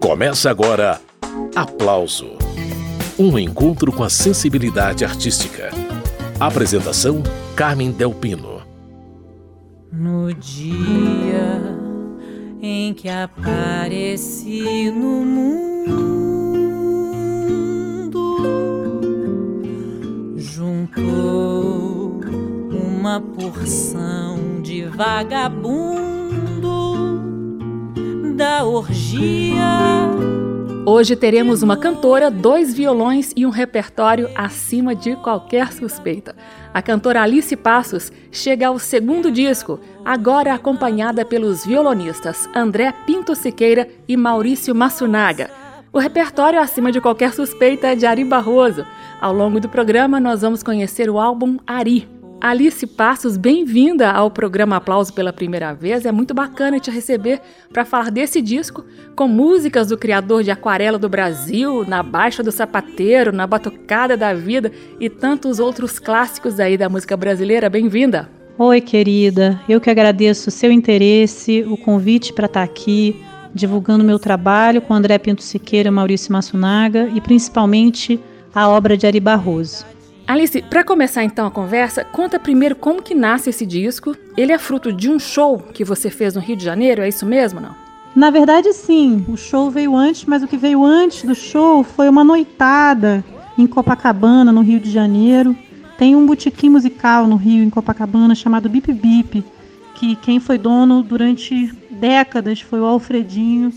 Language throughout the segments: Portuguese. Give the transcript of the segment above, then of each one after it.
Começa agora Aplauso Um encontro com a sensibilidade artística. Apresentação: Carmen Delpino. No dia em que apareci no mundo, juntou uma porção de vagabundo da orgia. Hoje teremos uma cantora, dois violões e um repertório acima de qualquer suspeita. A cantora Alice Passos chega ao segundo disco, agora acompanhada pelos violonistas André Pinto Siqueira e Maurício Massunaga. O repertório acima de qualquer suspeita é de Ari Barroso. Ao longo do programa, nós vamos conhecer o álbum Ari, Alice Passos, bem-vinda ao programa Aplauso pela primeira vez. É muito bacana te receber para falar desse disco com músicas do criador de Aquarela do Brasil, Na Baixa do Sapateiro, Na Batucada da Vida e tantos outros clássicos aí da música brasileira. Bem-vinda. Oi, querida. Eu que agradeço o seu interesse, o convite para estar tá aqui divulgando meu trabalho com André Pinto Siqueira, Maurício Massunaga e principalmente a obra de Ari Barroso. Alice, para começar então a conversa, conta primeiro como que nasce esse disco. Ele é fruto de um show que você fez no Rio de Janeiro, é isso mesmo, não? Na verdade, sim. O show veio antes, mas o que veio antes do show foi uma noitada em Copacabana, no Rio de Janeiro. Tem um botequim musical no Rio, em Copacabana, chamado Bip Bip, que quem foi dono durante décadas foi o Alfredinho,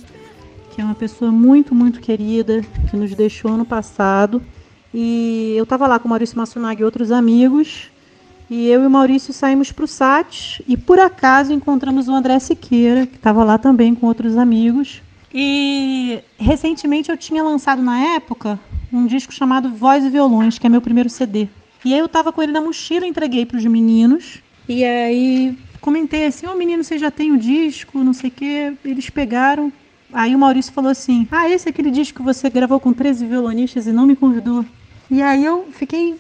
que é uma pessoa muito, muito querida, que nos deixou ano passado. E eu estava lá com o Maurício Massunag e outros amigos. E eu e o Maurício saímos para o SAT e por acaso encontramos o André Siqueira, que estava lá também com outros amigos. E recentemente eu tinha lançado na época um disco chamado Voz e Violões, que é meu primeiro CD. E aí eu estava com ele na mochila, entreguei para os meninos. E aí comentei assim: Ô oh, menino, você já tem o disco? Não sei o quê. Eles pegaram. Aí o Maurício falou assim: Ah, esse é aquele disco que você gravou com 13 violonistas e não me convidou. E aí eu fiquei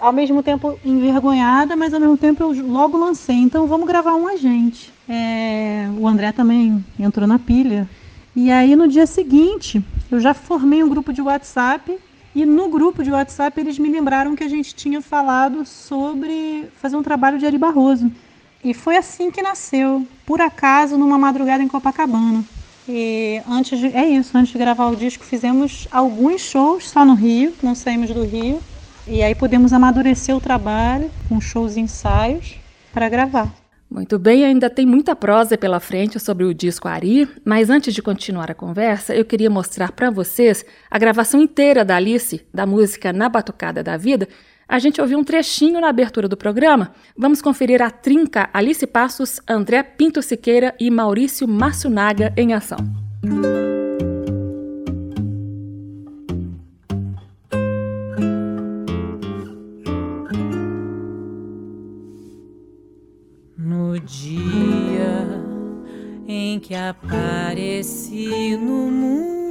ao mesmo tempo envergonhada, mas ao mesmo tempo eu logo lancei. Então vamos gravar um agente. É, o André também entrou na pilha. E aí no dia seguinte eu já formei um grupo de WhatsApp e no grupo de WhatsApp eles me lembraram que a gente tinha falado sobre fazer um trabalho de Ari Barroso. E foi assim que nasceu, por acaso, numa madrugada em Copacabana. E antes de, é isso, antes de gravar o disco fizemos alguns shows só no Rio, não saímos do Rio. E aí pudemos amadurecer o trabalho com shows e ensaios para gravar. Muito bem, ainda tem muita prosa pela frente sobre o disco Ari, mas antes de continuar a conversa, eu queria mostrar para vocês a gravação inteira da Alice, da música Na Batucada da Vida, a gente ouviu um trechinho na abertura do programa. Vamos conferir a trinca Alice Passos, André Pinto Siqueira e Maurício Massunaga em ação. No dia em que apareci no mundo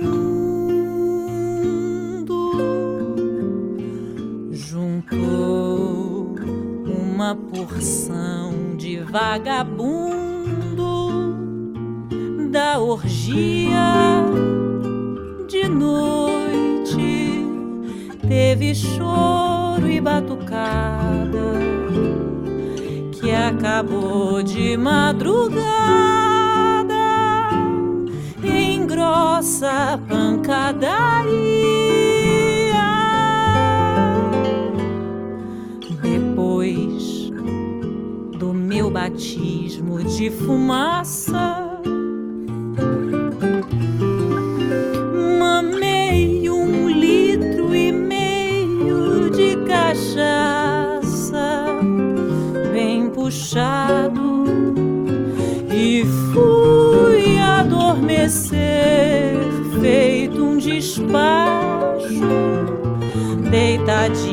porção de vagabundo da orgia de noite teve choro e batucada que acabou de madrugada em grossa pancadaria. Batismo de fumaça. Mamei um litro e meio de cachaça, bem puxado, e fui adormecer, feito um despacho, deitadinha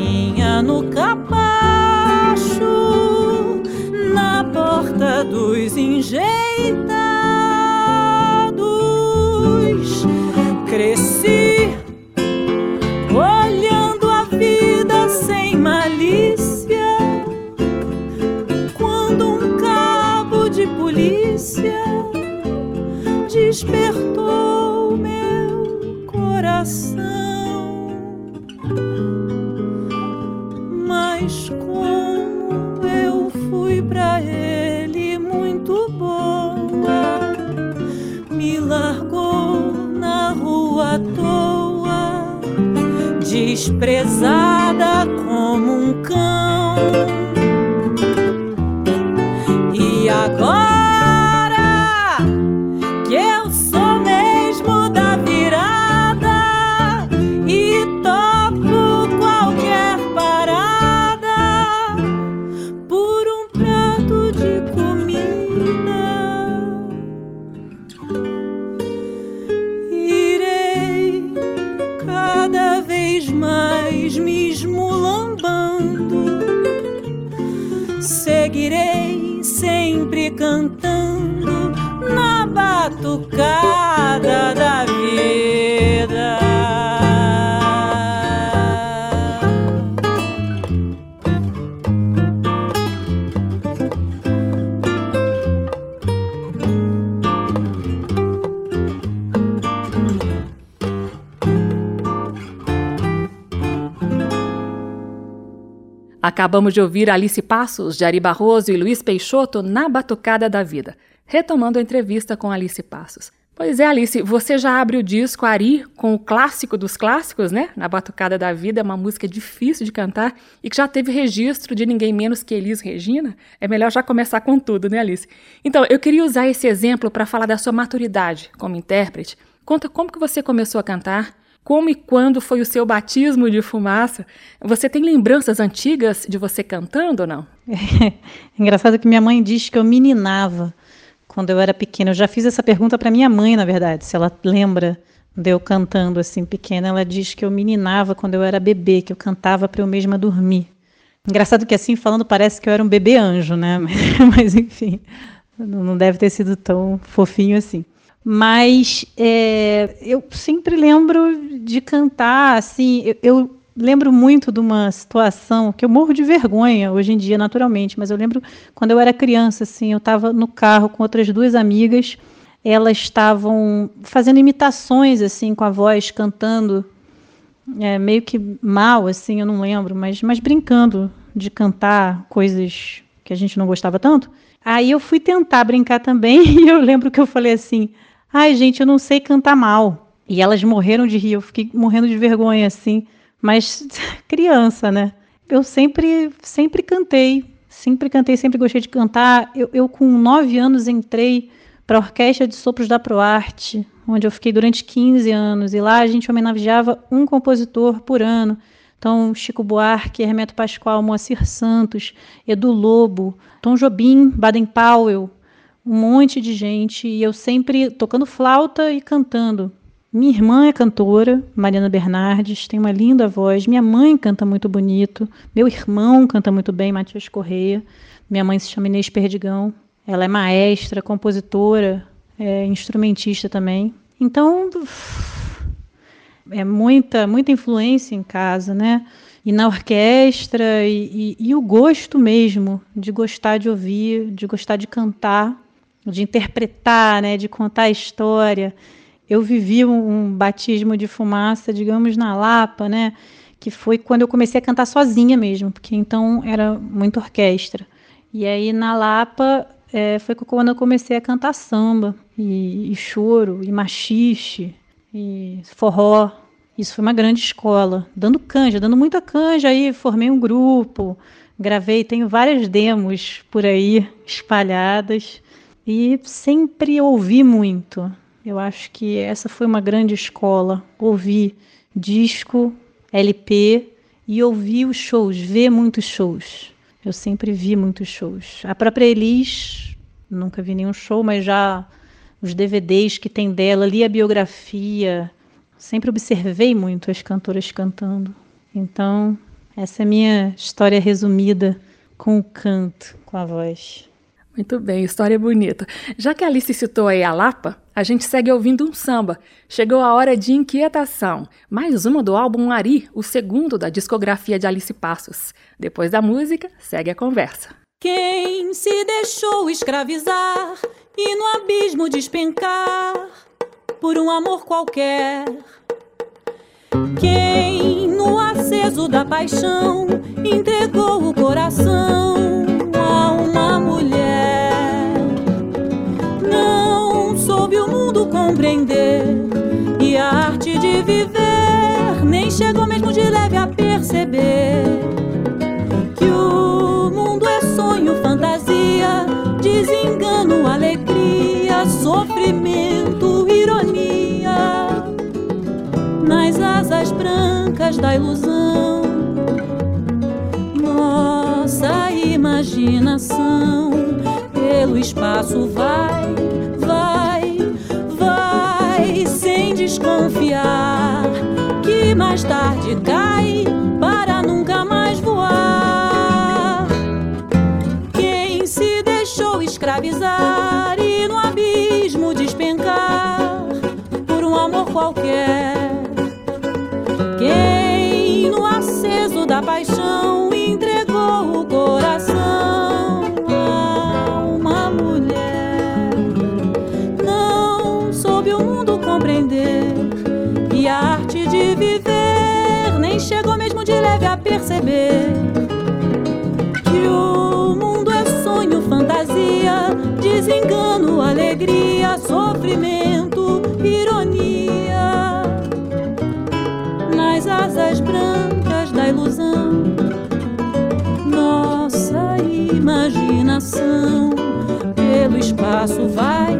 Acabamos de ouvir Alice Passos, Jari Barroso e Luiz Peixoto na Batucada da Vida, retomando a entrevista com Alice Passos. Pois é, Alice, você já abre o disco Ari com o clássico dos clássicos, né? Na Batucada da Vida, é uma música difícil de cantar e que já teve registro de ninguém menos que Elis Regina. É melhor já começar com tudo, né, Alice? Então, eu queria usar esse exemplo para falar da sua maturidade como intérprete. Conta como que você começou a cantar, como e quando foi o seu batismo de fumaça? Você tem lembranças antigas de você cantando ou não? É engraçado que minha mãe diz que eu meninava quando eu era pequena. Eu já fiz essa pergunta para minha mãe, na verdade, se ela lembra de eu cantando assim pequena. Ela diz que eu meninava quando eu era bebê, que eu cantava para eu mesma dormir. Engraçado que assim falando parece que eu era um bebê anjo, né? Mas enfim, não deve ter sido tão fofinho assim. Mas é, eu sempre lembro de cantar, assim, eu, eu, lembro muito de uma situação que eu morro de vergonha hoje em dia, naturalmente, mas eu lembro quando eu era criança, assim, eu estava no carro com outras duas amigas, elas estavam fazendo imitações, assim, com a voz, cantando, é, meio que mal, assim, eu não lembro, mas, mas brincando de cantar coisas que a gente não gostava tanto. Aí eu fui tentar brincar também e eu lembro que eu falei assim: Ai, gente, eu não sei cantar mal. E elas morreram de rir, eu fiquei morrendo de vergonha, assim. Mas criança, né? Eu sempre, sempre cantei. Sempre cantei, sempre gostei de cantar. Eu, eu com nove anos, entrei para a Orquestra de Sopros da Proarte, onde eu fiquei durante 15 anos. E lá a gente homenageava um compositor por ano. Então, Chico Buarque, Hermeto Pascoal, Moacir Santos, Edu Lobo, Tom Jobim, Baden Powell, um monte de gente e eu sempre tocando flauta e cantando. Minha irmã é cantora, Mariana Bernardes, tem uma linda voz. Minha mãe canta muito bonito. Meu irmão canta muito bem, Matias Correia. Minha mãe se chama Inês Perdigão. Ela é maestra, compositora, é instrumentista também. Então, é muita, muita influência em casa, né? E na orquestra, e, e, e o gosto mesmo de gostar de ouvir, de gostar de cantar de interpretar, né, de contar a história. Eu vivi um, um, batismo de fumaça, digamos, na Lapa, né, que foi quando eu comecei a cantar sozinha mesmo, porque então era muito orquestra. E aí na Lapa é, foi quando eu comecei a cantar samba, e, e choro, e machixe, e forró. Isso foi uma grande escola, dando canja, dando muita canja. Aí formei um grupo, gravei, tenho várias demos por aí espalhadas. E sempre ouvi muito. Eu acho que essa foi uma grande escola. Ouvir disco, LP e ouvir os shows, ver muitos shows. Eu sempre vi muitos shows. A própria Elis, nunca vi nenhum show, mas já os DVDs que tem dela, li a biografia. Sempre observei muito as cantoras cantando. Então, essa é a minha história resumida com o canto, com a voz. Muito bem, história bonita. Já que a Alice citou aí a Lapa, a gente segue ouvindo um samba. Chegou a hora de inquietação. Mais uma do álbum Ari, o segundo da discografia de Alice Passos. Depois da música, segue a conversa. Quem se deixou escravizar e no abismo despencar por um amor qualquer, Quem no aceso da paixão entregou o coração a uma mulher compreender e a arte de viver nem chegou mesmo de leve a perceber que o mundo é sonho, fantasia, desengano, alegria, sofrimento, ironia nas asas brancas da ilusão. Nossa imaginação pelo espaço vai, vai, mais tarde cai alegria, sofrimento, ironia nas asas brancas da ilusão. Nossa imaginação pelo espaço vai,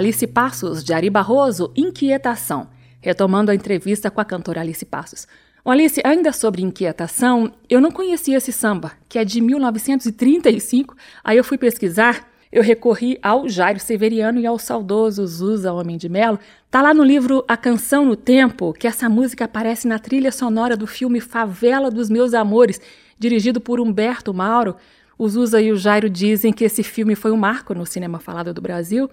Alice Passos, de Ari Barroso, Inquietação. Retomando a entrevista com a cantora Alice Passos. Ô Alice, ainda sobre inquietação, eu não conhecia esse samba, que é de 1935. Aí eu fui pesquisar, eu recorri ao Jairo Severiano e ao saudoso Zusa Homem de Melo. Tá lá no livro A Canção no Tempo, que essa música aparece na trilha sonora do filme Favela dos Meus Amores, dirigido por Humberto Mauro. O Zusa e o Jairo dizem que esse filme foi um marco no cinema falado do Brasil.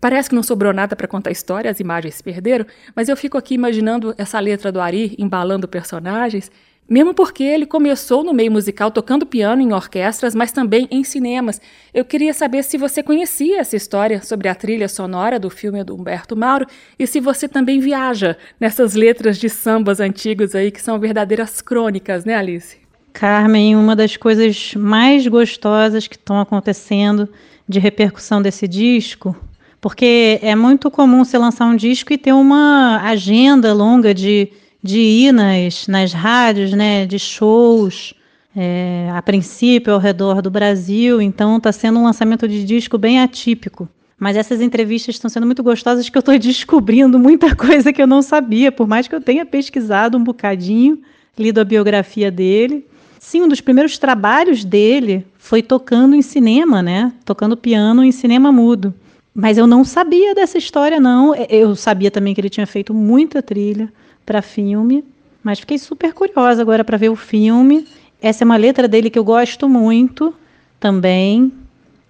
Parece que não sobrou nada para contar a história, as imagens se perderam, mas eu fico aqui imaginando essa letra do Ari embalando personagens, mesmo porque ele começou no meio musical tocando piano em orquestras, mas também em cinemas. Eu queria saber se você conhecia essa história sobre a trilha sonora do filme do Humberto Mauro e se você também viaja nessas letras de sambas antigos aí que são verdadeiras crônicas, né, Alice? Carmen, uma das coisas mais gostosas que estão acontecendo de repercussão desse disco porque é muito comum você lançar um disco e ter uma agenda longa de, de ir nas, nas rádios, né, de shows, é, a princípio ao redor do Brasil, então está sendo um lançamento de disco bem atípico. Mas essas entrevistas estão sendo muito gostosas que eu estou descobrindo muita coisa que eu não sabia, por mais que eu tenha pesquisado um bocadinho, lido a biografia dele. Sim, um dos primeiros trabalhos dele foi tocando em cinema, né? Tocando piano em cinema mudo. Mas eu não sabia dessa história, não. Eu sabia também que ele tinha feito muita trilha para filme, mas fiquei super curiosa agora para ver o filme. Essa é uma letra dele que eu gosto muito também.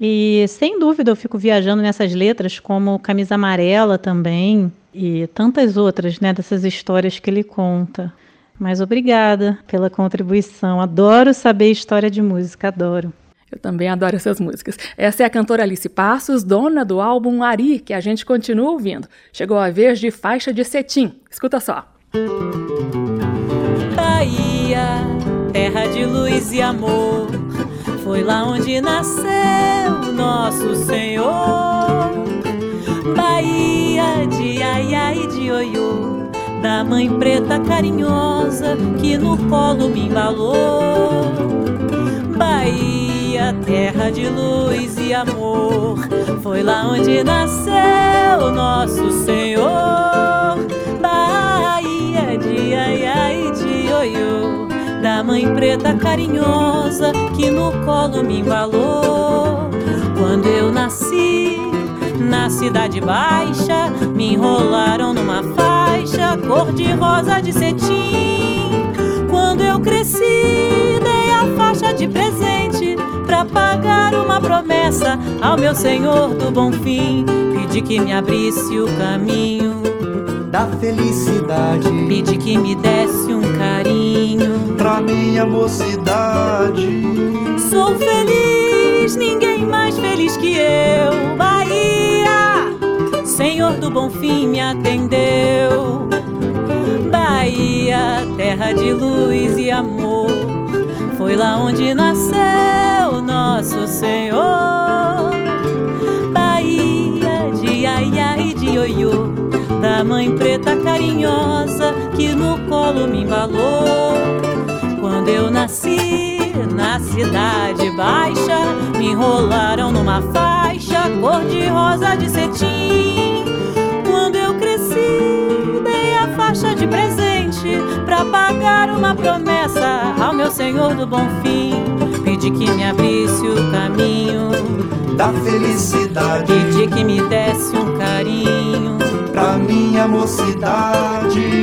E sem dúvida eu fico viajando nessas letras, como Camisa Amarela também, e tantas outras, né, dessas histórias que ele conta. Mas obrigada pela contribuição. Adoro saber história de música, adoro. Eu também adoro essas músicas. Essa é a cantora Alice Passos, dona do álbum Ari, que a gente continua ouvindo. Chegou a vez de faixa de cetim. Escuta só. Bahia, terra de luz e amor, foi lá onde nasceu nosso Senhor. Bahia de aiá e de oiô, da mãe preta carinhosa que no colo me embalou. Bahia, terra de luz e amor, foi lá onde nasceu nosso Senhor. Bahia de aiá e de oiô, da mãe preta carinhosa que no colo me embalou. Quando eu nasci na cidade baixa, me enrolaram numa faixa cor de rosa de cetim. Quando eu cresci, dei a faixa de presente para pagar uma promessa ao meu Senhor do bom fim. Pedi que me abrisse o caminho da felicidade. Pedi que me desse um carinho pra minha mocidade. Sou feliz, ninguém mais feliz que eu. Bahia, Senhor do bom fim me atendeu. Bahia, terra de luz e amor. Foi lá onde nasceu nosso Senhor. Bahia de Iaia e de Ioiô, da mãe preta carinhosa que no colo me embalou. Quando eu nasci na cidade baixa, me enrolaram numa faixa cor de rosa de cetim. Quando eu cresci, dei a faixa de presente pagar uma promessa ao meu Senhor do Bom Fim. Pedi que me abrisse o caminho da felicidade. Pedi que me desse um carinho pra minha mocidade.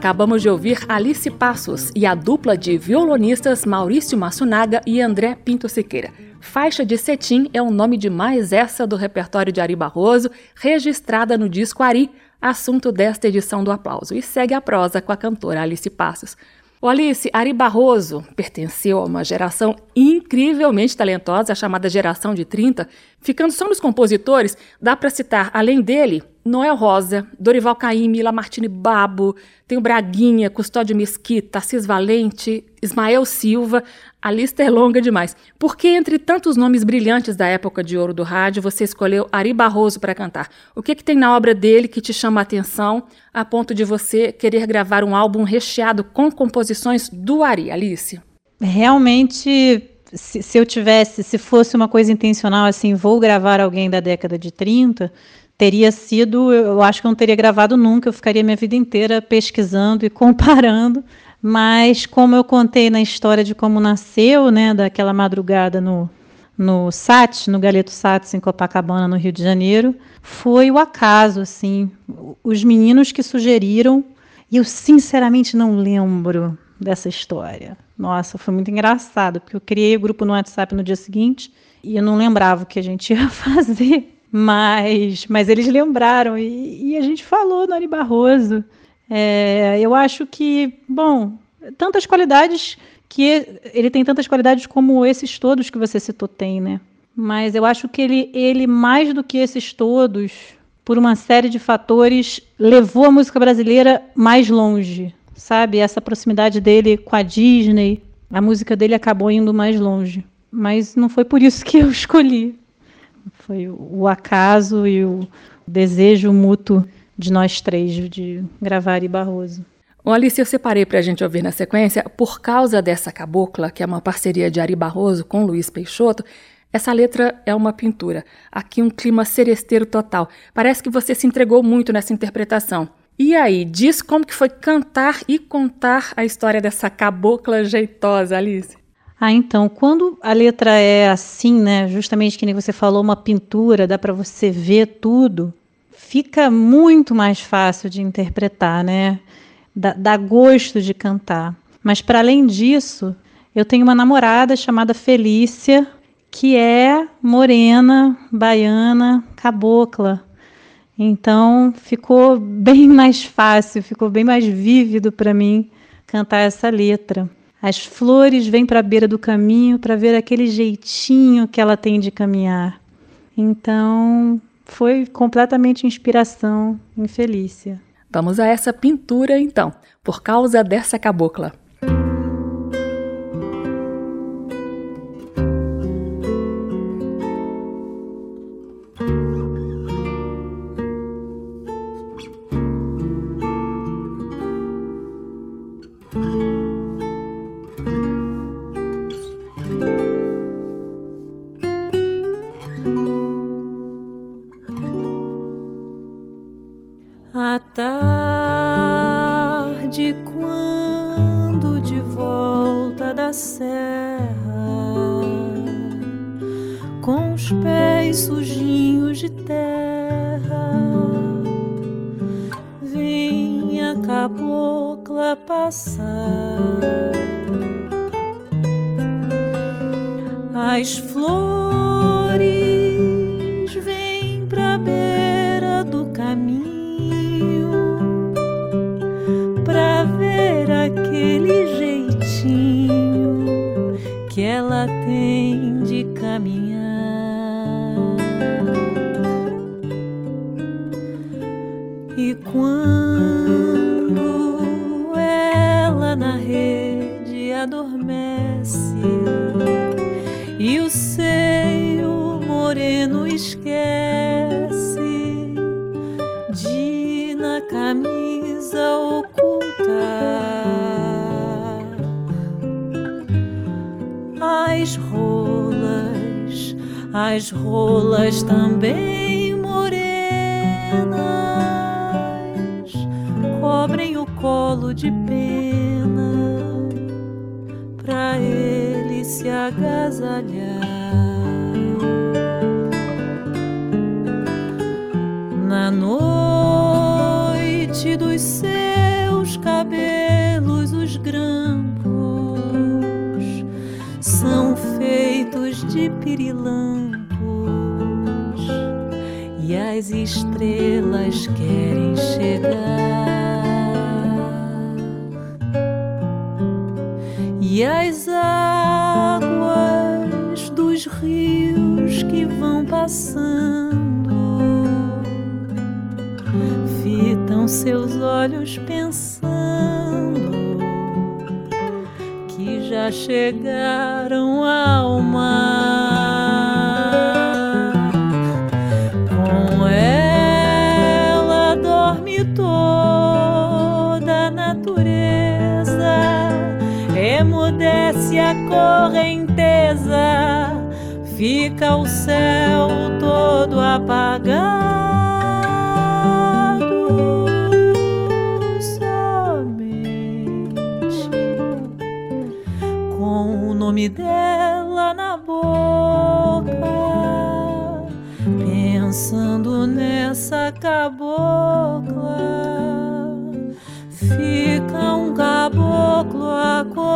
Acabamos de ouvir Alice Passos e a dupla de violonistas Maurício Massunaga e André Pinto Siqueira. Faixa de Cetim é o nome de mais essa do repertório de Ari Barroso, registrada no disco Ari, assunto desta edição do Aplauso. E segue a prosa com a cantora Alice Passos. O Alice, Ari Barroso pertenceu a uma geração incrivelmente talentosa, a chamada geração de 30. Ficando só nos compositores, dá para citar, além dele, Noel Rosa, Dorival Caymmi, Lamartine Babo, tem o Braguinha, Custódio Mesquita, Assis Valente, Ismael Silva, a lista é longa demais. Por que, entre tantos nomes brilhantes da época de ouro do rádio, você escolheu Ari Barroso para cantar? O que, que tem na obra dele que te chama a atenção a ponto de você querer gravar um álbum recheado com composições do Ari, Alice? Realmente, se, se eu tivesse, se fosse uma coisa intencional, assim, vou gravar alguém da década de 30 teria sido, eu acho que eu não teria gravado nunca, eu ficaria minha vida inteira pesquisando e comparando. Mas como eu contei na história de como nasceu, né, daquela madrugada no, no SAT, no Galeto SATS em Copacabana, no Rio de Janeiro, foi o acaso, assim, os meninos que sugeriram, e eu sinceramente não lembro dessa história. Nossa, foi muito engraçado, porque eu criei o grupo no WhatsApp no dia seguinte e eu não lembrava o que a gente ia fazer. Mas, mas eles lembraram e, e a gente falou no Ari Barroso. É, eu acho que, bom, tantas qualidades que ele tem tantas qualidades como esses todos que você citou tem, né? Mas eu acho que ele, ele mais do que esses todos, por uma série de fatores, levou a música brasileira mais longe, sabe? Essa proximidade dele com a Disney, a música dele acabou indo mais longe. Mas não foi por isso que eu escolhi. Foi o acaso e o desejo mútuo de nós três de gravar e Barroso. O Alice, eu separei para a gente ouvir na sequência, por causa dessa cabocla, que é uma parceria de Ari Barroso com Luiz Peixoto, essa letra é uma pintura. Aqui um clima seresteiro total. Parece que você se entregou muito nessa interpretação. E aí, diz como que foi cantar e contar a história dessa cabocla jeitosa, Alice? Ah, então, quando a letra é assim, né, justamente que nem você falou, uma pintura, dá para você ver tudo, fica muito mais fácil de interpretar, né? Dá, dá gosto de cantar. Mas para além disso, eu tenho uma namorada chamada Felícia, que é morena, baiana, cabocla. Então ficou bem mais fácil, ficou bem mais vívido para mim cantar essa letra. As flores vêm para a beira do caminho para ver aquele jeitinho que ela tem de caminhar. Então, foi completamente inspiração em Felícia. Vamos a essa pintura então, por causa dessa cabocla. Na noite dos seus cabelos, os grampos são feitos de pirilampos e as estrelas querem chegar. E as águas dos rios que vão passando seus olhos pensando que já chegaram ao mar. Com ela dorme toda a natureza emudece a correnteza, fica o céu todo apagado.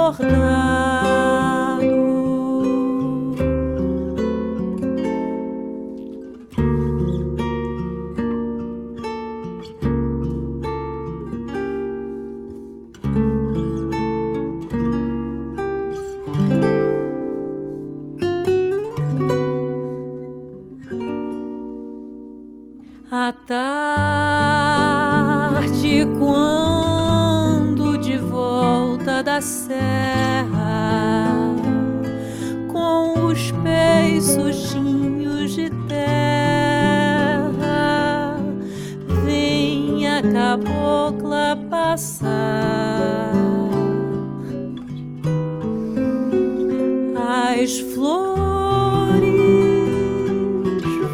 Acordado. À tarde, quando da serra, com os pés sujinhos de terra, vem a cabocla passar. As flores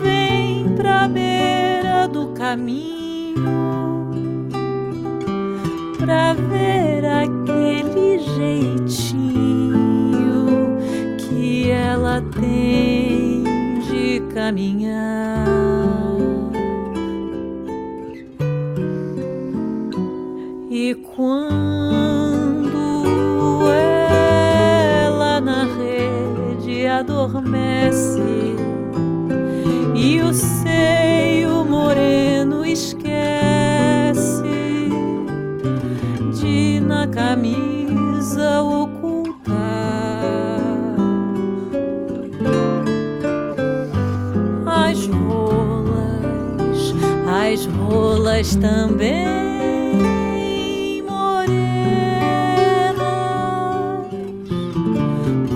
vêm pra beira do caminho caminhar. E quando ela na rede adormece rolas também morenas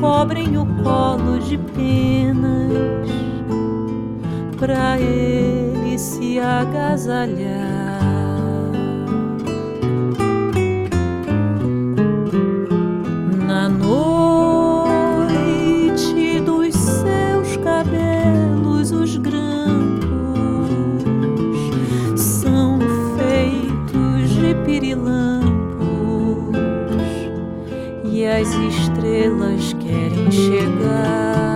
cobrem o colo de penas pra ele se agasalhar. as estrelas querem chegar.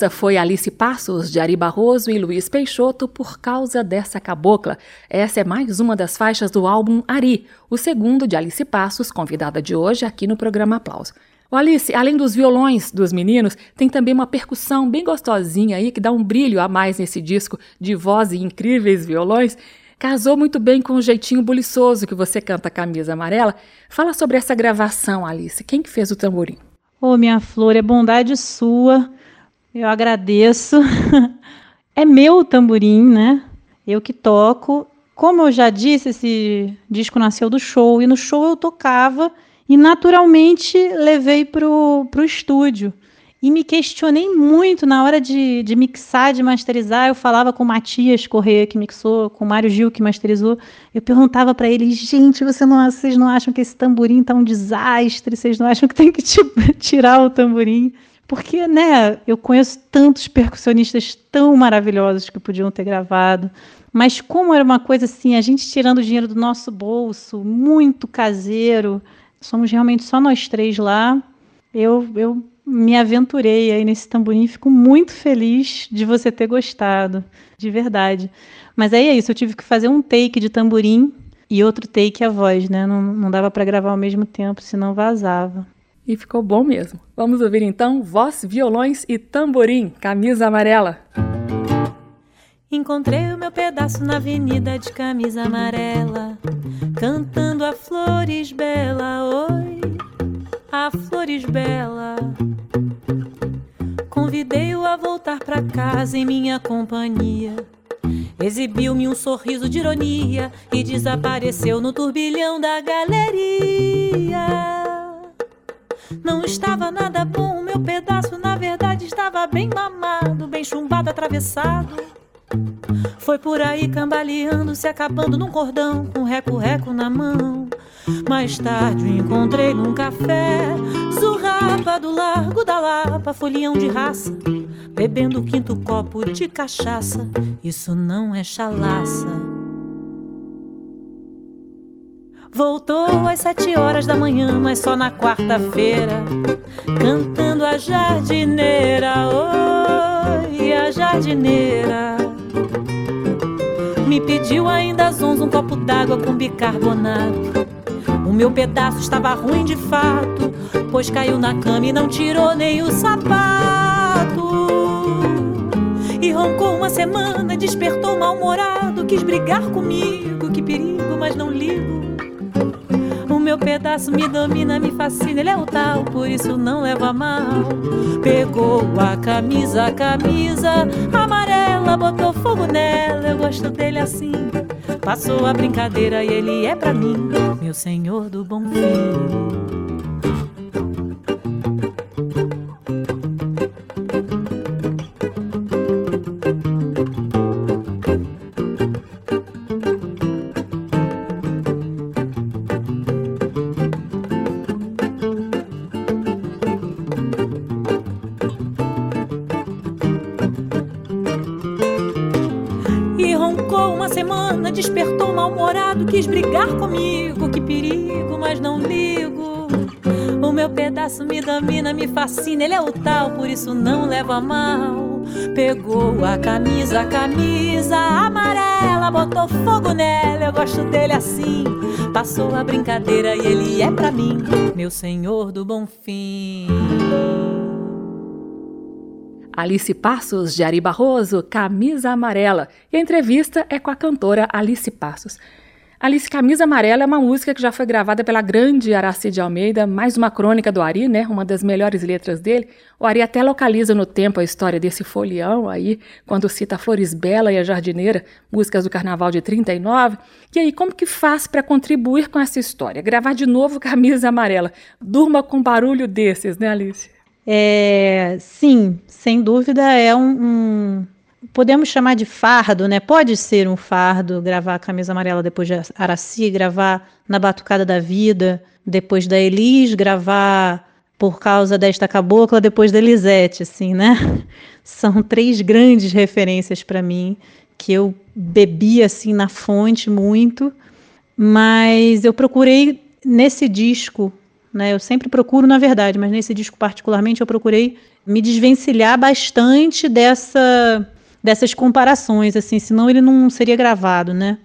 Essa foi Alice Passos, de Ari Barroso e Luiz Peixoto, por causa dessa cabocla. Essa é mais uma das faixas do álbum Ari, o segundo de Alice Passos, convidada de hoje aqui no programa Aplauso. O Alice, além dos violões dos meninos, tem também uma percussão bem gostosinha aí que dá um brilho a mais nesse disco de voz e incríveis violões. Casou muito bem com o jeitinho buliçoso que você canta Camisa Amarela. Fala sobre essa gravação, Alice. Quem que fez o tamborim? Ô, oh, minha flor, é bondade sua. Eu agradeço. é meu tamborim, né? Eu que toco. Como eu já disse, esse disco nasceu do show e no show eu tocava e naturalmente levei pro, pro estúdio. E me questionei muito na hora de, de mixar, de masterizar. Eu falava com o Matias Corrêa, que mixou, com o Mário Gil, que masterizou. Eu perguntava para ele, gente, você não, vocês não acham que esse tamborim tá um desastre? Vocês não acham que tem que tirar o tamborim? Porque, né, eu conheço tantos percussionistas tão maravilhosos que podiam ter gravado, mas como era uma coisa assim, a gente tirando dinheiro do nosso bolso, muito caseiro, somos realmente só nós três lá. Eu, eu me aventurei aí nesse tamborim, fico muito feliz de você ter gostado, de verdade. Mas aí é isso, eu tive que fazer um take de tamborim e outro take a voz, né? Não, não dava para gravar ao mesmo tempo, senão vazava. E ficou bom mesmo. Vamos ouvir então voz, violões e tamborim, camisa amarela. Encontrei o meu pedaço na avenida de camisa amarela, cantando a flores bela, oi, a flores bela. Convidei-o a voltar para casa em minha companhia. Exibiu-me um sorriso de ironia e desapareceu no turbilhão da galeria. Não estava nada bom, meu pedaço na verdade estava bem mamado, bem chumbado, atravessado. Foi por aí cambaleando, se acabando num cordão, com reco-reco na mão. Mais tarde encontrei num café, zurrapa do largo da Lapa, folhão de raça, bebendo o quinto copo de cachaça. Isso não é chalaça. Voltou às sete horas da manhã, mas só na quarta-feira, cantando a jardineira, oi, a jardineira. Me pediu ainda às onze um copo d'água com bicarbonato. O meu pedaço estava ruim de fato, pois caiu na cama e não tirou nem o sapato. E roncou uma semana, despertou mal-humorado, quis brigar comigo, que perigo, mas não ligo meu pedaço me domina, me fascina, ele é o tal, por isso não leva mal. Pegou a camisa, a camisa amarela, botou fogo nela, eu gosto dele assim. Passou a brincadeira e ele é pra mim, meu senhor do bom fim. Pedaço me fascina, ele é o tal, por isso não leva mal. Pegou a camisa, a camisa amarela, botou fogo nela, eu gosto dele assim. Passou a brincadeira e ele é pra mim, meu senhor do bom fim. Alice Passos, de Ari Barroso, Camisa Amarela. E a entrevista é com a cantora Alice Passos. Alice Camisa Amarela é uma música que já foi gravada pela grande Araci de Almeida, mais uma crônica do Ari, né? Uma das melhores letras dele. O Ari até localiza no tempo a história desse folião aí, quando cita Flores Bela e a Jardineira, músicas do Carnaval de 39. E aí, como que faz para contribuir com essa história? Gravar de novo Camisa Amarela. Durma com barulho desses, né, Alice? É, sim, sem dúvida é um, um, podemos chamar de fardo, né? Pode ser um fardo gravar a camisa amarela depois de Araci, gravar na Batucada da Vida, depois da Elis, gravar por causa desta cabocla depois da Elisete, assim, né? São três grandes referências para mim que eu bebi assim na fonte muito, mas eu procurei nesse disco, né? Eu sempre procuro, na verdade, mas nesse disco particularmente eu procurei me desvencilhar bastante dessa dessas comparações, assim, senão ele não seria gravado, né?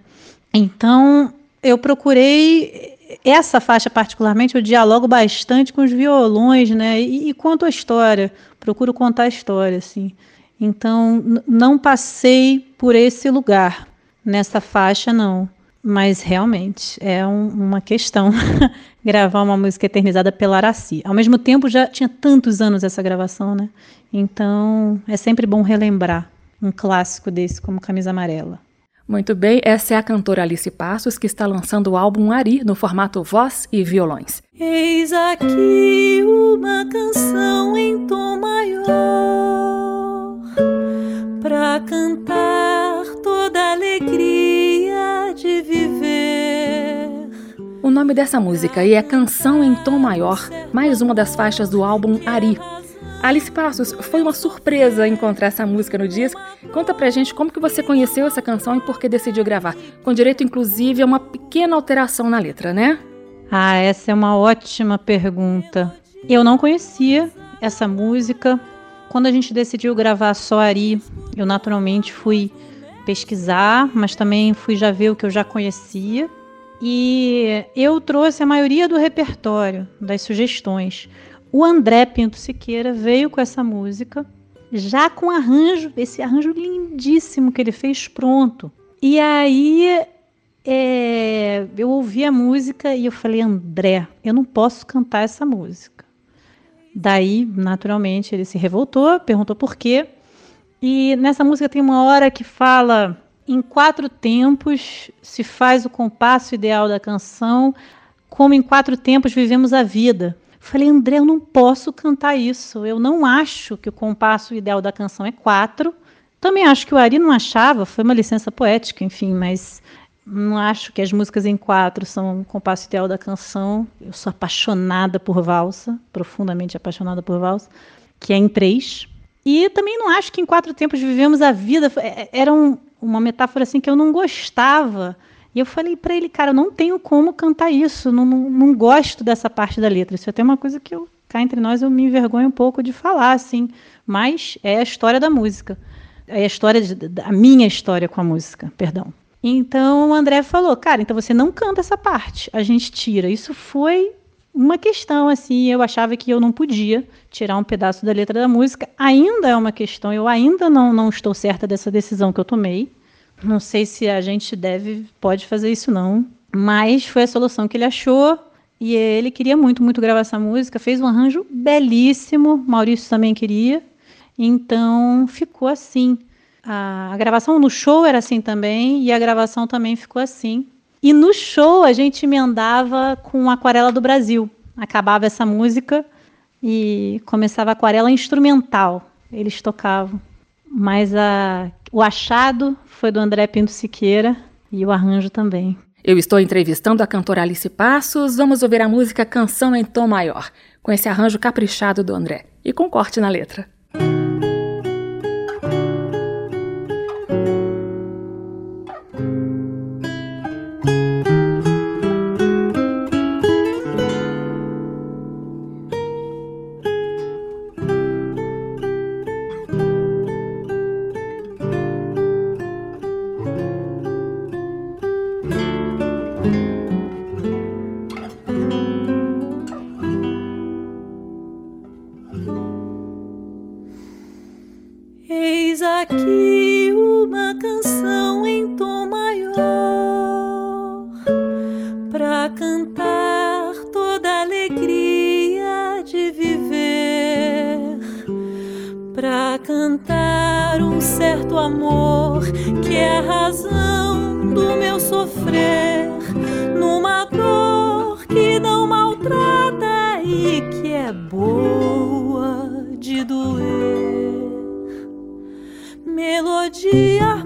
Então, eu procurei essa faixa particularmente, eu dialogo bastante com os violões, né? E, e conto a história, procuro contar a história, assim. Então, não passei por esse lugar nessa faixa, não. Mas realmente é um, uma questão gravar uma música eternizada pela Araci. Ao mesmo tempo, já tinha tantos anos essa gravação, né? Então, é sempre bom relembrar um clássico desse como Camisa Amarela. Muito bem, essa é a cantora Alice Passos que está lançando o álbum Ari no formato voz e violões. Eis aqui uma canção em tom maior para cantar toda a alegria de viver. O nome dessa música é Canção em Tom Maior, mais uma das faixas do álbum Ari, Alice Passos, foi uma surpresa encontrar essa música no disco. Conta pra gente como que você conheceu essa canção e por que decidiu gravar. Com direito, inclusive, a uma pequena alteração na letra, né? Ah, essa é uma ótima pergunta. Eu não conhecia essa música. Quando a gente decidiu gravar só Ari, eu naturalmente fui pesquisar, mas também fui já ver o que eu já conhecia. E eu trouxe a maioria do repertório, das sugestões. O André Pinto Siqueira veio com essa música, já com arranjo, esse arranjo lindíssimo que ele fez pronto. E aí é, eu ouvi a música e eu falei, André, eu não posso cantar essa música. Daí, naturalmente, ele se revoltou, perguntou por quê. E nessa música tem uma hora que fala: em quatro tempos se faz o compasso ideal da canção, como em quatro tempos vivemos a vida. Falei, André, eu não posso cantar isso. Eu não acho que o compasso ideal da canção é quatro. Também acho que o Ari não achava, foi uma licença poética, enfim, mas não acho que as músicas em quatro são o compasso ideal da canção. Eu sou apaixonada por valsa, profundamente apaixonada por valsa, que é em três. E também não acho que em quatro tempos vivemos a vida. É, era um, uma metáfora assim que eu não gostava. E eu falei para ele, cara, eu não tenho como cantar isso, não, não, não, gosto dessa parte da letra. Isso é até uma coisa que eu, cá entre nós, eu me envergonho um pouco de falar, assim. Mas é a história da música. É a história, de, minha história com a música, perdão. Então o André falou, cara, então você não canta essa parte, a gente tira. Isso foi uma questão, assim, eu achava que eu não podia tirar um pedaço da letra da música. Ainda é uma questão, eu ainda não, não estou certa dessa decisão que eu tomei. Não sei se a gente deve, pode fazer isso não, mas foi a solução que ele achou e ele queria muito, muito gravar essa música, fez um arranjo belíssimo, Maurício também queria, então ficou assim. A, gravação no show era assim também e a gravação também ficou assim. E no show a gente emendava com Aquarela do Brasil. Acabava essa música e começava a aquarela instrumental. Eles tocavam. Mas a o achado foi do André Pinto Siqueira e o arranjo também. Eu estou entrevistando a cantora Alice Passos. Vamos ouvir a música Canção em Tom Maior, com esse arranjo caprichado do André e com corte na letra. certo amor que é a razão do meu sofrer, numa dor que não maltrata e que é boa de doer. Melodia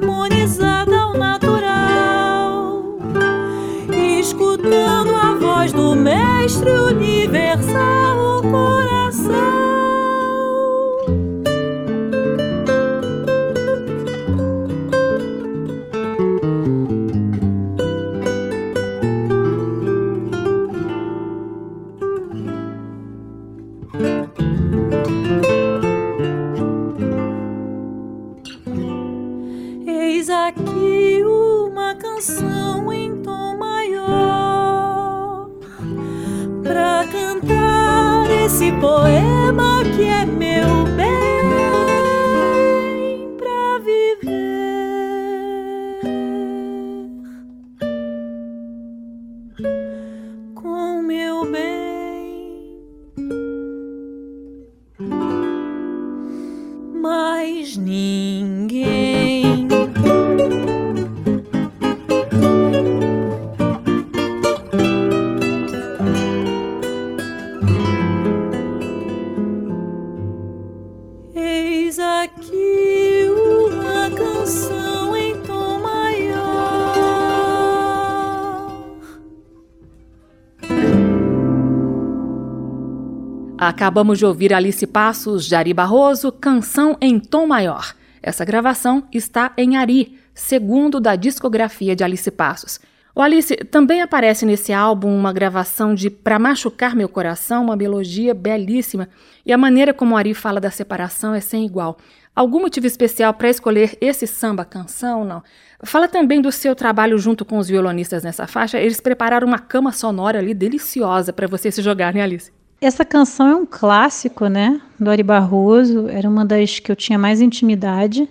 Acabamos de ouvir Alice Passos, Jari Barroso, Canção em Tom Maior. Essa gravação está em Ari, segundo da discografia de Alice Passos. O Alice também aparece nesse álbum uma gravação de Pra Machucar Meu Coração, uma melodia belíssima, e a maneira como Ari fala da separação é sem igual. Algum motivo especial para escolher esse samba canção? Não. Fala também do seu trabalho junto com os violonistas nessa faixa. Eles prepararam uma cama sonora ali deliciosa para você se jogar, né, Alice? Essa canção é um clássico, né? Do Ari Barroso. Era uma das que eu tinha mais intimidade.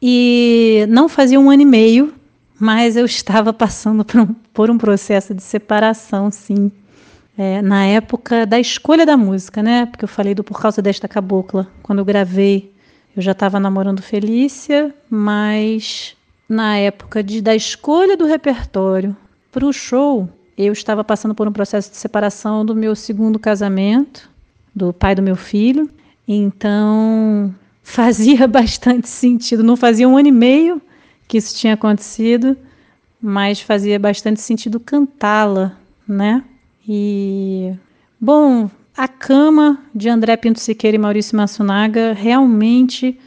E não fazia um ano e meio, mas eu estava passando por um, por um processo de separação, sim. É, na época da escolha da música, né? Porque eu falei do Por Causa Desta Cabocla. Quando eu gravei, eu já estava namorando Felícia, mas na época de, da escolha do repertório para o show, eu estava passando por um processo de separação do meu segundo casamento, do pai do meu filho. Então, fazia bastante sentido. Não fazia um ano e meio que isso tinha acontecido, mas fazia bastante sentido cantá-la, né? E bom, a cama de André Pinto Siqueira e Maurício Massunaga realmente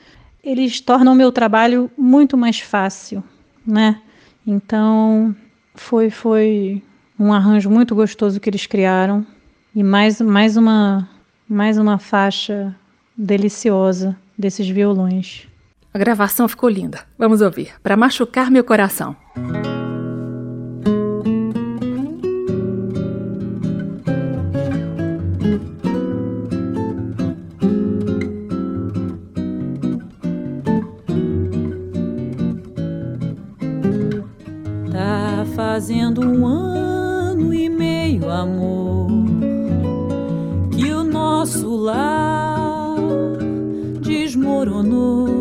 eles tornam o meu trabalho muito mais fácil, né? Então, foi foi um arranjo muito gostoso que eles criaram e mais, mais, uma, mais uma faixa deliciosa desses violões. A gravação ficou linda. Vamos ouvir. Para machucar meu coração. Tá fazendo um ano amor que o nosso lar desmoronou.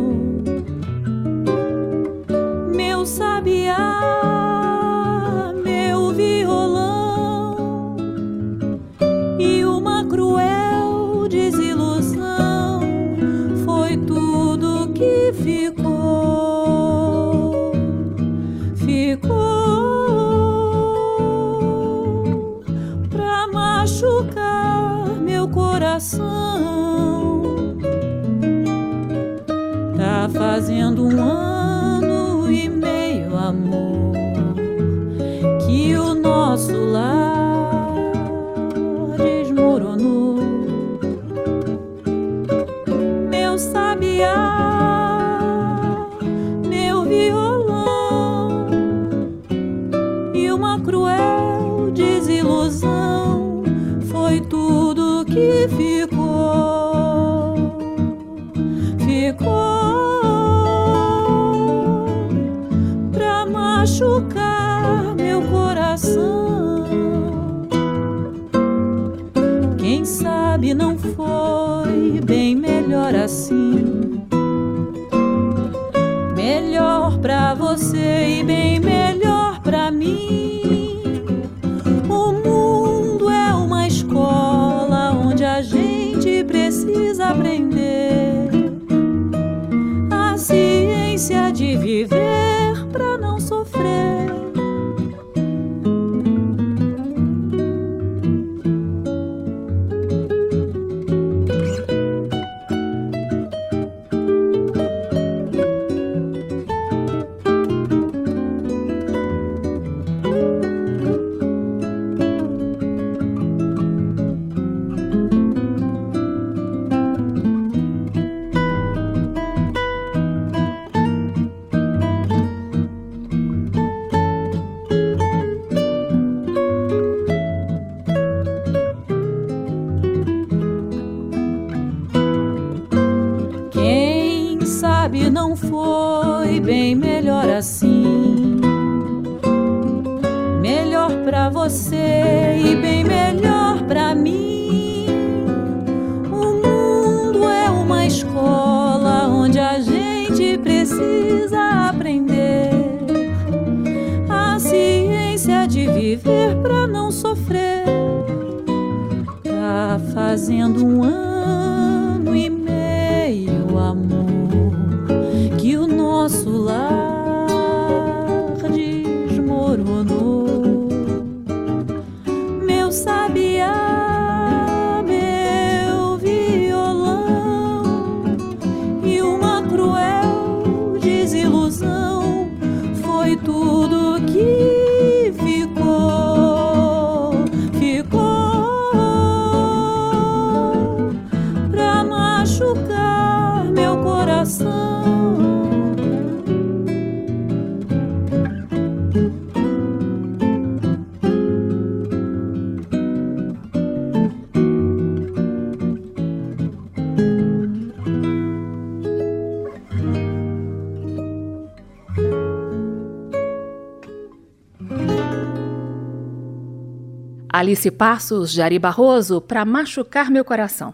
Alice Passos, Jari Barroso, para machucar meu coração.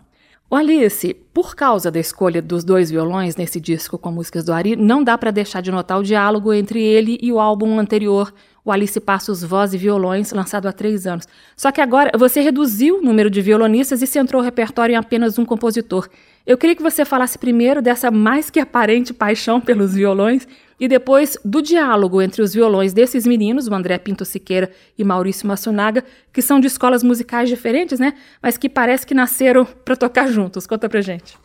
O Alice, por causa da escolha dos dois violões nesse disco com músicas do Ari, não dá para deixar de notar o diálogo entre ele e o álbum anterior, o Alice Passos Voz e Violões, lançado há três anos. Só que agora você reduziu o número de violonistas e centrou o repertório em apenas um compositor. Eu queria que você falasse primeiro dessa mais que aparente paixão pelos violões e depois do diálogo entre os violões desses meninos, o André Pinto Siqueira e Maurício Massunaga, que são de escolas musicais diferentes, né? Mas que parece que nasceram para tocar juntos. Conta pra gente.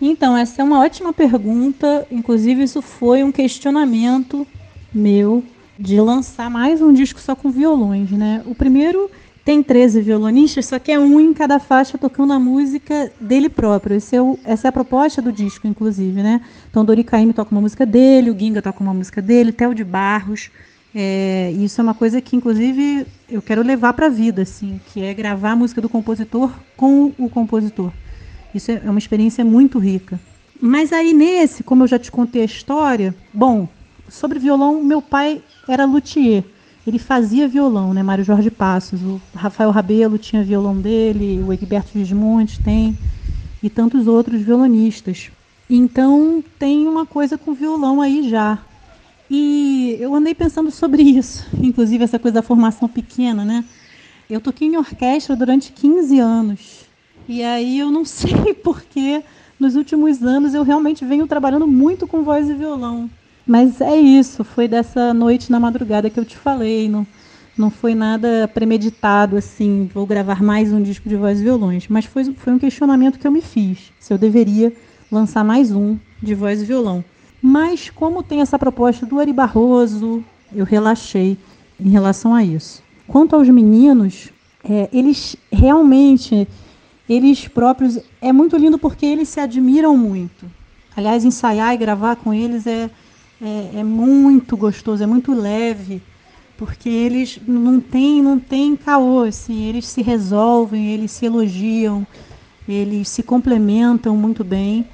Então, essa é uma ótima pergunta. Inclusive, isso foi um questionamento meu de lançar mais um disco só com violões, né? O primeiro tem 13 violonistas, só que é um em cada faixa tocando a música dele próprio. É o, essa é a proposta do disco, inclusive, né? Então, Dori Caymmi toca uma música dele, o Ginga toca uma música dele, Theo de Barros. É, isso é uma coisa que, inclusive, eu quero levar para a vida, assim, que é gravar a música do compositor com o compositor. Isso é uma experiência muito rica. Mas aí nesse, como eu já te contei a história, bom, sobre violão, meu pai era luthier. Ele fazia violão, né? Mário Jorge Passos. O Rafael Rabelo tinha violão dele, o Egberto Gismonte tem, e tantos outros violonistas. Então tem uma coisa com violão aí já. E eu andei pensando sobre isso, inclusive essa coisa da formação pequena, né? Eu toquei em orquestra durante 15 anos. E aí eu não sei porque nos últimos anos eu realmente venho trabalhando muito com voz e violão. Mas é isso, foi dessa noite na madrugada que eu te falei, não, não foi nada premeditado assim, vou gravar mais um disco de voz e violões, mas foi, foi um questionamento que eu me fiz, se eu deveria lançar mais um de voz e violão. Mas como tem essa proposta do Ari Barroso, eu relaxei em relação a isso. Quanto aos meninos, é, eles realmente, eles próprios, é muito lindo porque eles se admiram muito. Aliás, ensaiar e gravar com eles é, é, é muito gostoso, é muito leve, porque eles não têm não tem caô, assim, eles se resolvem, eles se elogiam, eles se complementam muito bem.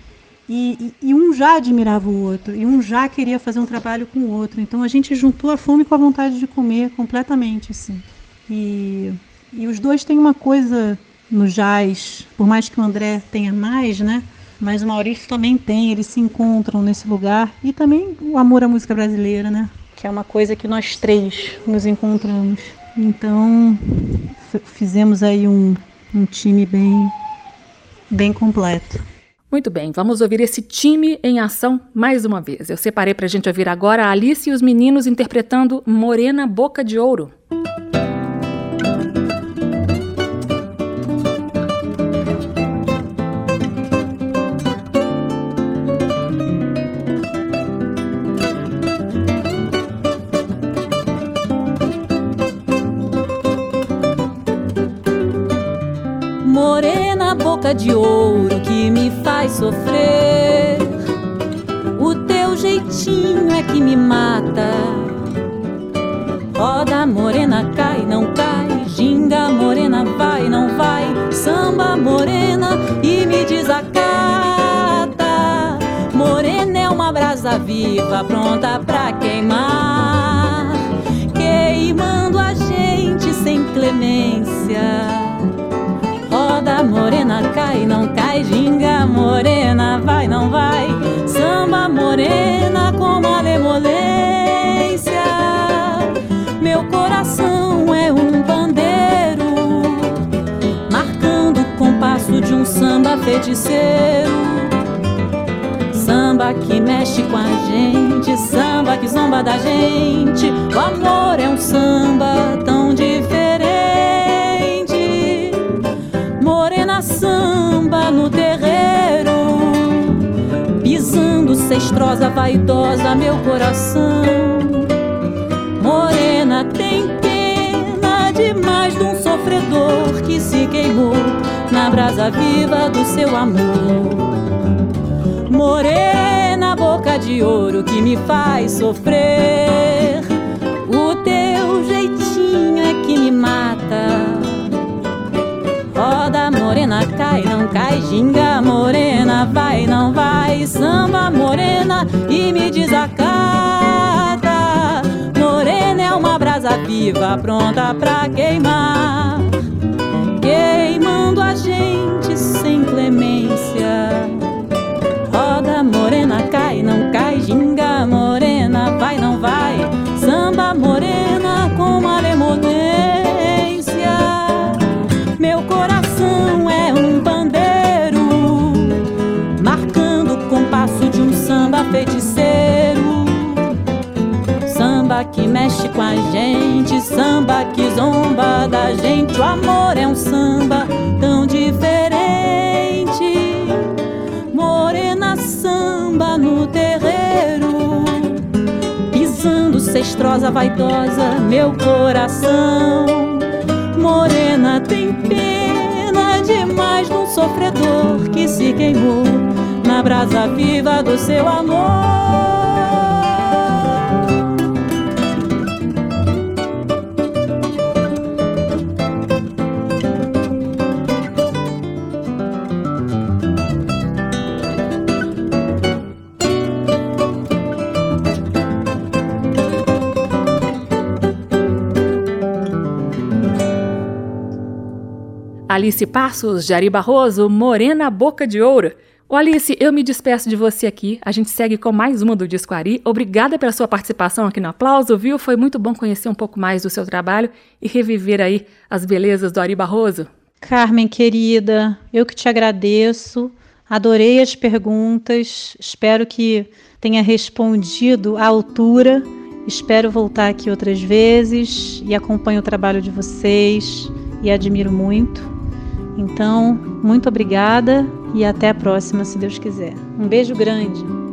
E, e, e, um já admirava o outro, e um já queria fazer um trabalho com o outro. Então a gente juntou a fome com a vontade de comer completamente, assim. E, e os dois têm uma coisa no jazz, por mais que o André tenha mais, né? Mas o Maurício também tem, eles se encontram nesse lugar. E também o amor à música brasileira, né? Que é uma coisa que nós três nos encontramos. Então, fizemos aí um, um time bem, bem completo. Muito bem, vamos ouvir esse time em ação mais uma vez. Eu separei para a gente ouvir agora a Alice e os meninos interpretando Morena Boca de Ouro. De ouro que me faz sofrer. O teu jeitinho é que me mata. Roda morena, cai, não cai. Ginga morena, vai, não vai. Samba morena e me desacata. Morena é uma brasa viva, pronta cai, não cai, ginga morena, vai, não vai, samba morena com malemolência. Meu coração é um pandeiro, marcando o compasso de um samba feiticeiro. Samba que mexe com a gente, samba que zomba da gente. O amor é um samba tão diferente. Samba no terreiro, pisando cestrosa, vaidosa, meu coração. Morena tem pena demais de um sofredor que se queimou na brasa viva do seu amor. Morena, boca de ouro que me faz sofrer. Cai, não cai, ginga morena, vai, não vai, samba morena e me desacata. Morena é uma brasa viva, pronta pra queimar, queimando a gente Samba que mexe com a gente, samba que zomba da gente. O amor é um samba tão diferente. Morena samba no terreiro, pisando cestrosa, vaidosa, meu coração. Morena tem pena demais num sofredor que se queimou na brasa viva do seu amor. Alice Passos, Jari Barroso, Morena Boca de Ouro. Alice, eu me despeço de você aqui. A gente segue com mais uma do Disco Ari. Obrigada pela sua participação aqui no Aplauso, viu? Foi muito bom conhecer um pouco mais do seu trabalho e reviver aí as belezas do Ari Barroso. Carmen, querida, eu que te agradeço. Adorei as perguntas. Espero que tenha respondido à altura. Espero voltar aqui outras vezes e acompanho o trabalho de vocês e admiro muito. Então, muito obrigada e até a próxima, se Deus quiser. Um beijo grande.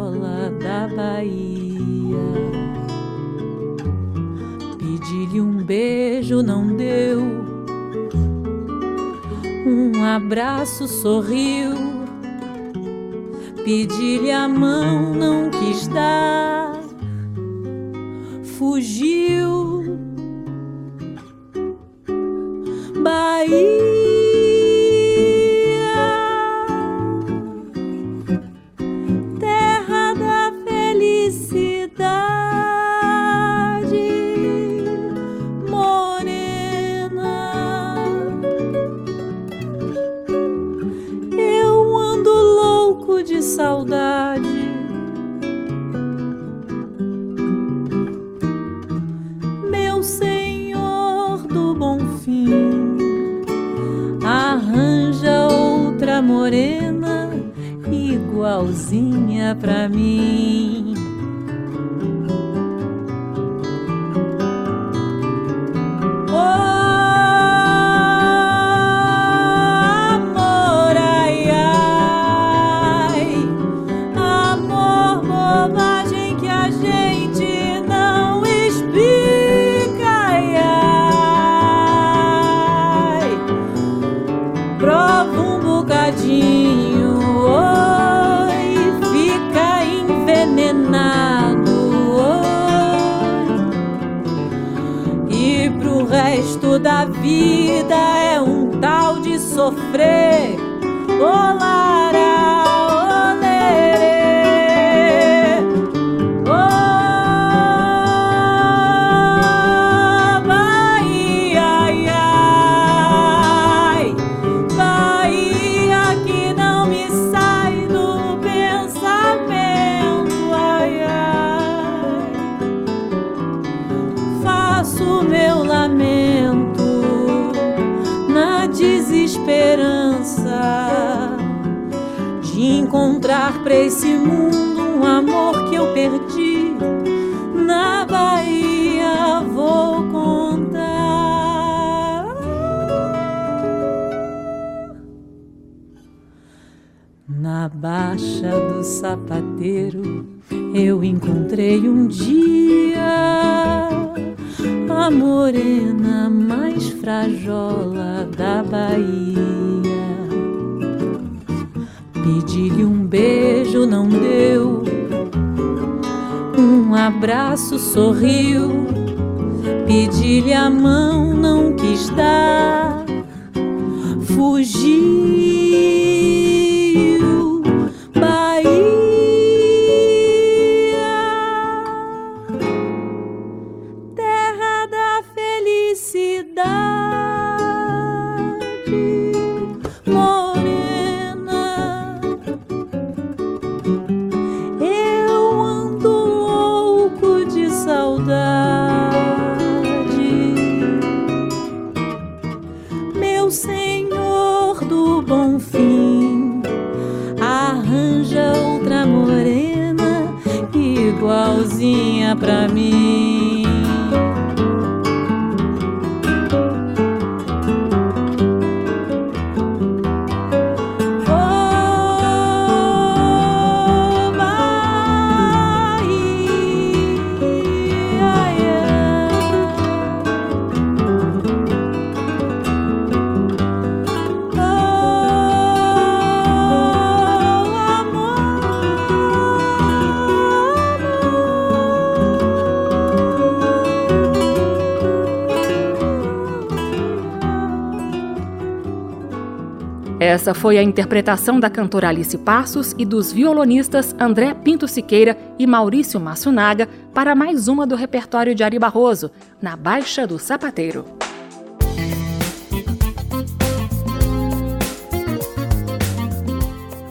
viola da Bahia. Pedi-lhe um beijo, não deu. Um abraço, sorriu. Pedi-lhe a mão, não quis dar. Fugiu. Bahia. pra mim. Essa foi a interpretação da cantora Alice Passos e dos violonistas André Pinto Siqueira e Maurício Massunaga para mais uma do repertório de Ari Barroso, Na Baixa do Sapateiro.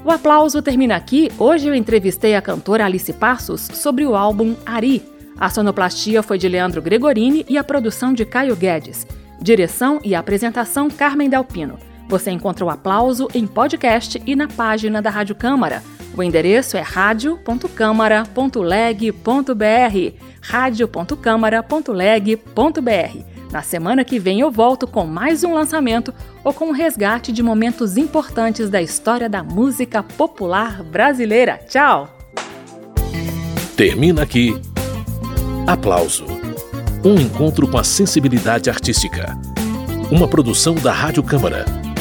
O aplauso termina aqui. Hoje eu entrevistei a cantora Alice Passos sobre o álbum Ari. A sonoplastia foi de Leandro Gregorini e a produção de Caio Guedes. Direção e apresentação Carmen Delpino. Você encontra o aplauso em podcast e na página da Rádio Câmara. O endereço é radio.câmara.leg.br. radio.câmara.leg.br. Na semana que vem eu volto com mais um lançamento ou com um resgate de momentos importantes da história da música popular brasileira. Tchau! Termina aqui. Aplauso. Um encontro com a sensibilidade artística. Uma produção da Rádio Câmara,